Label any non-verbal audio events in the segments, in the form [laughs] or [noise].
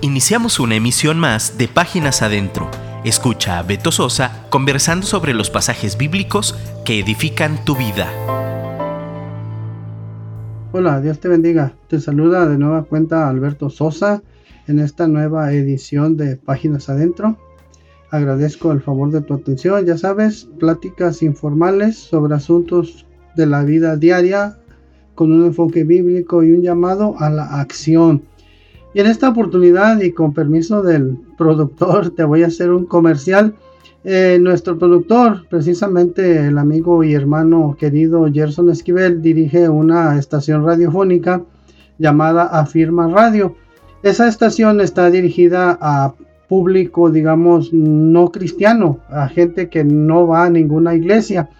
Iniciamos una emisión más de Páginas Adentro. Escucha a Beto Sosa conversando sobre los pasajes bíblicos que edifican tu vida. Hola, Dios te bendiga. Te saluda de nueva cuenta Alberto Sosa en esta nueva edición de Páginas Adentro. Agradezco el favor de tu atención. Ya sabes, pláticas informales sobre asuntos de la vida diaria con un enfoque bíblico y un llamado a la acción. Y en esta oportunidad y con permiso del productor te voy a hacer un comercial. Eh, nuestro productor, precisamente el amigo y hermano querido Gerson Esquivel, dirige una estación radiofónica llamada Afirma Radio. Esa estación está dirigida a público, digamos, no cristiano, a gente que no va a ninguna iglesia.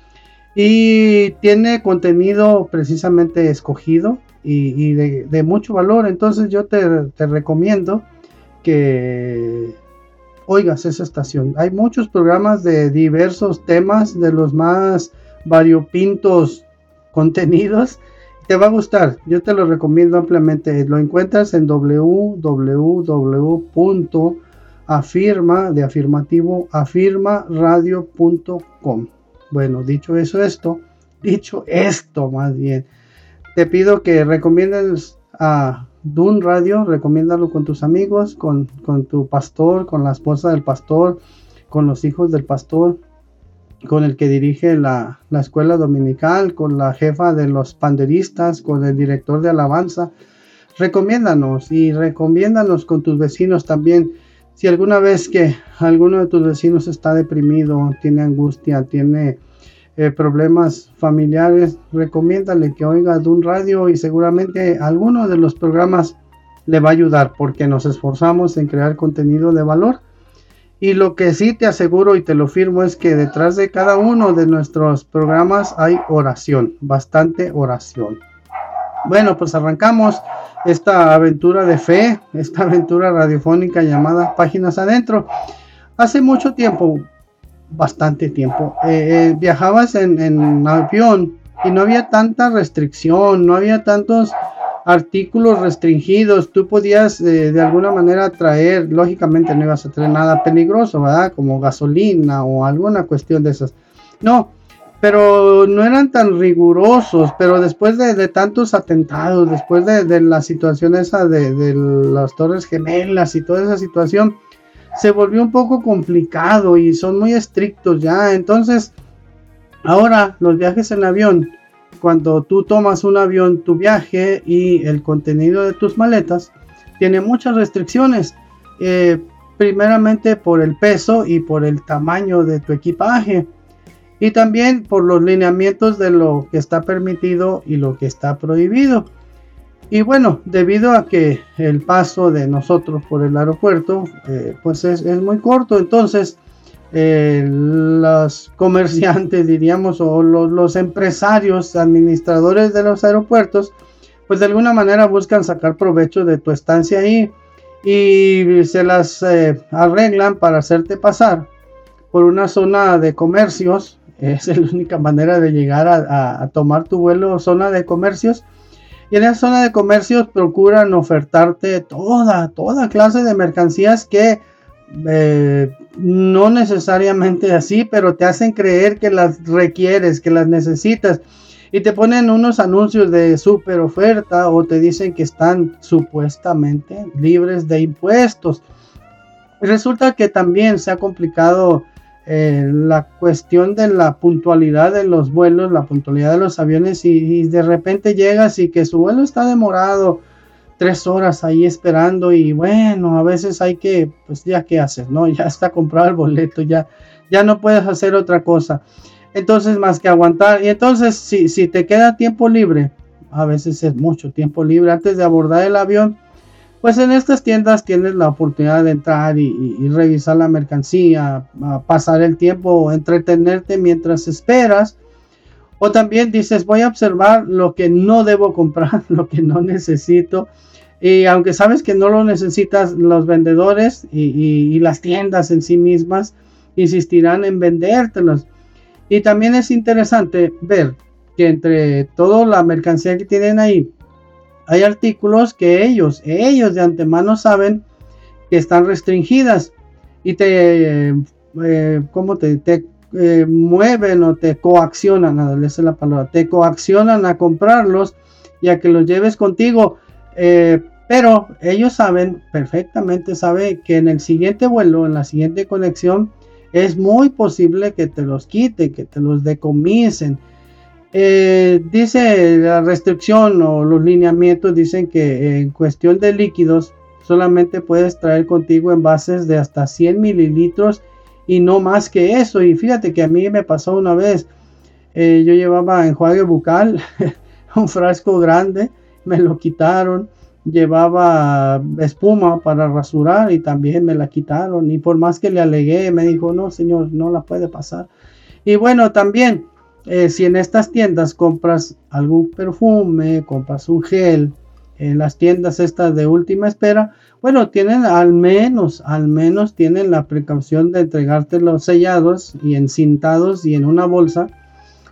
Y tiene contenido precisamente escogido y, de, mucho valor. Entonces yo te, recomiendo que oigas esa estación. Hay muchos programas de diversos temas, de los más variopintos contenidos. Te va a gustar, yo te lo recomiendo ampliamente. Lo encuentras en www.afirma, de afirmativo, afirmaradio.com. Bueno, dicho eso, esto, dicho esto más bien, te pido que recomiendes a Dun Radio, recomiéndalo con tus amigos, con, con tu pastor, con la esposa del pastor, con los hijos del pastor, con el que dirige la, la, escuela dominical, con la jefa de los panderistas, con el director de alabanza. Recomiéndanos y recomiéndanos con tus vecinos también. Si alguna vez que alguno de tus vecinos está deprimido, tiene angustia, tiene eh, problemas familiares, recomiéndale que oiga de un radio y seguramente alguno de los programas le va a ayudar porque nos esforzamos en crear contenido de valor. Y lo que sí te aseguro y te lo firmo es que detrás de cada uno de nuestros programas hay oración, bastante oración. Bueno, pues arrancamos esta aventura de fe, esta aventura radiofónica llamada Páginas Adentro. Hace mucho tiempo, bastante tiempo. Eh, eh, viajabas en, avión y no había tanta restricción, no había tantos artículos restringidos. Tú podías eh, de alguna manera traer, lógicamente no ibas a traer nada peligroso, ¿verdad? Como gasolina o alguna cuestión de esas. No, pero no eran tan rigurosos. Pero después de, tantos atentados, después de, la situación esa de, de las Torres Gemelas y toda esa situación, se volvió un poco complicado y son muy estrictos ya. Entonces, ahora los viajes en avión, cuando tú tomas un avión, tu viaje y el contenido de tus maletas, tiene muchas restricciones. Eh, primeramente por el peso y por el tamaño de tu equipaje. Y también por los lineamientos de lo que está permitido y lo que está prohibido. Y bueno, debido a que el paso de nosotros por el aeropuerto eh, pues es, muy corto, entonces eh, los comerciantes [laughs] diríamos o los, empresarios, administradores de los aeropuertos, pues de alguna manera buscan sacar provecho de tu estancia ahí. Y se las eh, arreglan para hacerte pasar por una zona de comercios. [laughs] Es la única manera de llegar a, a tomar tu vuelo, zona de comercios y en esa zona de comercios procuran ofertarte toda, toda clase de mercancías que eh, no necesariamente así, pero te hacen creer que las requieres, que las necesitas. Y te ponen unos anuncios de super oferta o te dicen que están supuestamente libres de impuestos. Resulta que también se ha complicado eh, la cuestión de la puntualidad de los vuelos, la puntualidad de los aviones y, de repente llegas y que su vuelo está demorado tres horas ahí esperando y bueno, a veces hay que, pues ya qué haces, ¿no? [laughs] Ya está comprado el boleto, ya, ya no puedes hacer otra cosa. Entonces, más que aguantar. Y entonces, si, si te queda tiempo libre, a veces es mucho tiempo libre antes de abordar el avión, pues en estas tiendas tienes la oportunidad de entrar y, revisar la mercancía, pasar el tiempo, entretenerte mientras esperas. O también dices, voy a observar lo que no debo comprar, [laughs] lo que no necesito. Y aunque sabes que no lo necesitas, los vendedores y, las tiendas en sí mismas insistirán en vendértelos. Y también es interesante ver que entre toda la mercancía que tienen ahí, hay artículos que ellos, ellos de antemano saben que están restringidas y te, eh, ¿cómo te, eh, mueven o te coaccionan, esa es la palabra, te coaccionan a comprarlos y a que los lleves contigo. Eh, pero ellos saben perfectamente, sabe que en el siguiente vuelo, en la siguiente conexión, es muy posible que te los quite, que te los decomisen. Dice la restricción o los lineamientos dicen que en cuestión de líquidos solamente puedes traer contigo envases de hasta 100 mililitros y no más que eso. Y fíjate que a mí me pasó una vez, eh, yo llevaba enjuague bucal, [laughs] un frasco grande, me lo quitaron. Llevaba espuma para rasurar y también me la quitaron. Y por más que le alegué, me dijo, no, señor, no la puede pasar. Y bueno, también, eh, si en estas tiendas compras algún perfume, compras un gel, en las tiendas estas de última espera, bueno, tienen al menos, al menos tienen la precaución de entregarte los sellados y encintados y en una bolsa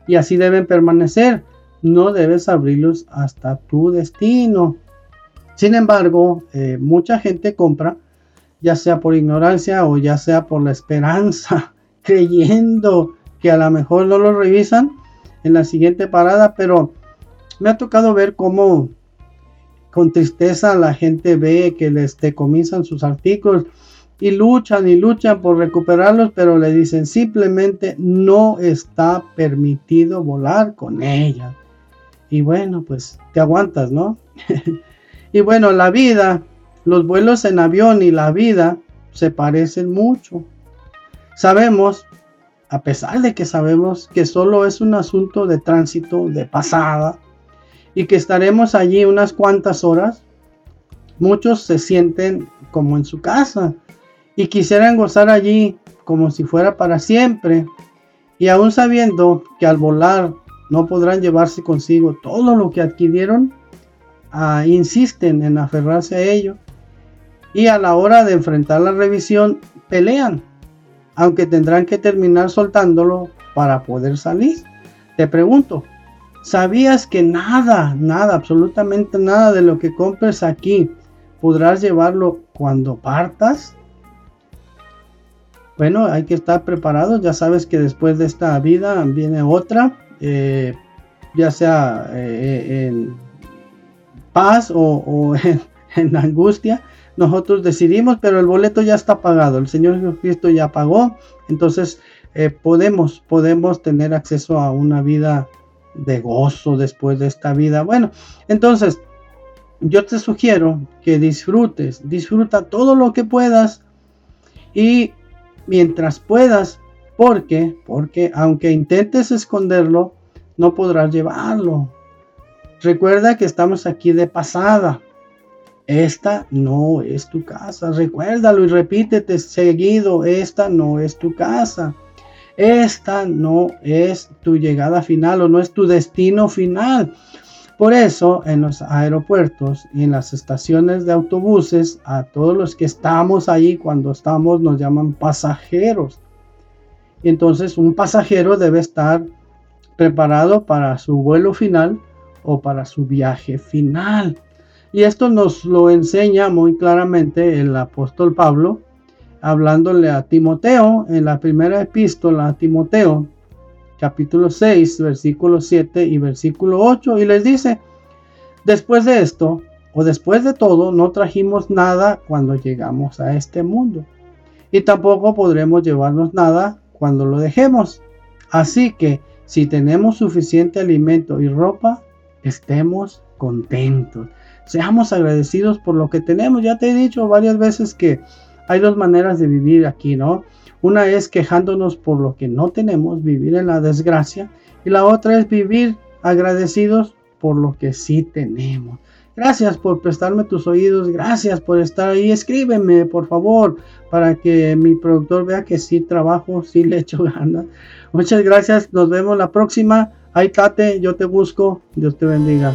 y así deben permanecer. No debes abrirlos hasta tu destino. Sin embargo, eh, mucha gente compra, ya sea por ignorancia o ya sea por la esperanza, [laughs] creyendo que a lo mejor no lo revisan en la siguiente parada, pero me ha tocado ver cómo con tristeza la gente ve que les decomisan sus artículos y luchan y luchan por recuperarlos, pero le dicen simplemente no está permitido volar con ella. Y bueno, pues te aguantas, ¿no? [laughs] y bueno, la vida, los vuelos en avión y la vida se parecen mucho. Sabemos, a pesar de que sabemos que solo es un asunto de tránsito, de pasada, y que estaremos allí unas cuantas horas, muchos se sienten como en su casa y quisieran gozar allí como si fuera para siempre. Y aún sabiendo que al volar no podrán llevarse consigo todo lo que adquirieron, ah, insisten en aferrarse a ello. Y a la hora de enfrentar la revisión, pelean, aunque tendrán que terminar soltándolo para poder salir. Te pregunto, ¿Sabías que nada, nada, absolutamente nada de lo que compres aquí podrás llevarlo cuando partas? Bueno, hay que estar preparados. Ya sabes que después de esta vida viene otra, eh, ya sea eh, en paz o, [laughs] en, angustia. Nosotros decidimos, pero el boleto ya está pagado. El Señor Jesucristo ya pagó. Entonces eh, podemos, podemos tener acceso a una vida de gozo después de esta vida. Bueno, entonces yo te sugiero que disfrutes, disfruta todo lo que puedas y mientras puedas, porque, porque aunque intentes esconderlo, no podrás llevarlo. Recuerda que estamos aquí de pasada. Esta no es tu casa. Recuérdalo y repítete seguido. Esta no es tu casa. Esta no es tu llegada final o no es tu destino final. Por eso en los aeropuertos y en las estaciones de autobuses, a todos los que estamos ahí cuando estamos nos llaman pasajeros. Entonces un pasajero debe estar preparado para su vuelo final o para su viaje final. Y esto nos lo enseña muy claramente el apóstol Pablo hablándole a Timoteo en la primera epístola a Timoteo, capítulo 6, versículo 7 y versículo 8, y les dice, después de esto, o después de todo, no trajimos nada cuando llegamos a este mundo, y tampoco podremos llevarnos nada cuando lo dejemos. Así que, si tenemos suficiente alimento y ropa, estemos contentos. Seamos agradecidos por lo que tenemos. Ya te he dicho varias veces que hay dos maneras de vivir aquí, ¿no? Una es quejándonos por lo que no tenemos, vivir en la desgracia, y la otra es vivir agradecidos por lo que sí tenemos. Gracias por prestarme tus oídos, gracias por estar ahí. Escríbeme, por favor, para que mi productor vea que sí trabajo, sí le echo [laughs] ganas. Muchas gracias, nos vemos la próxima. Ahí Tate, yo te busco. Dios te bendiga.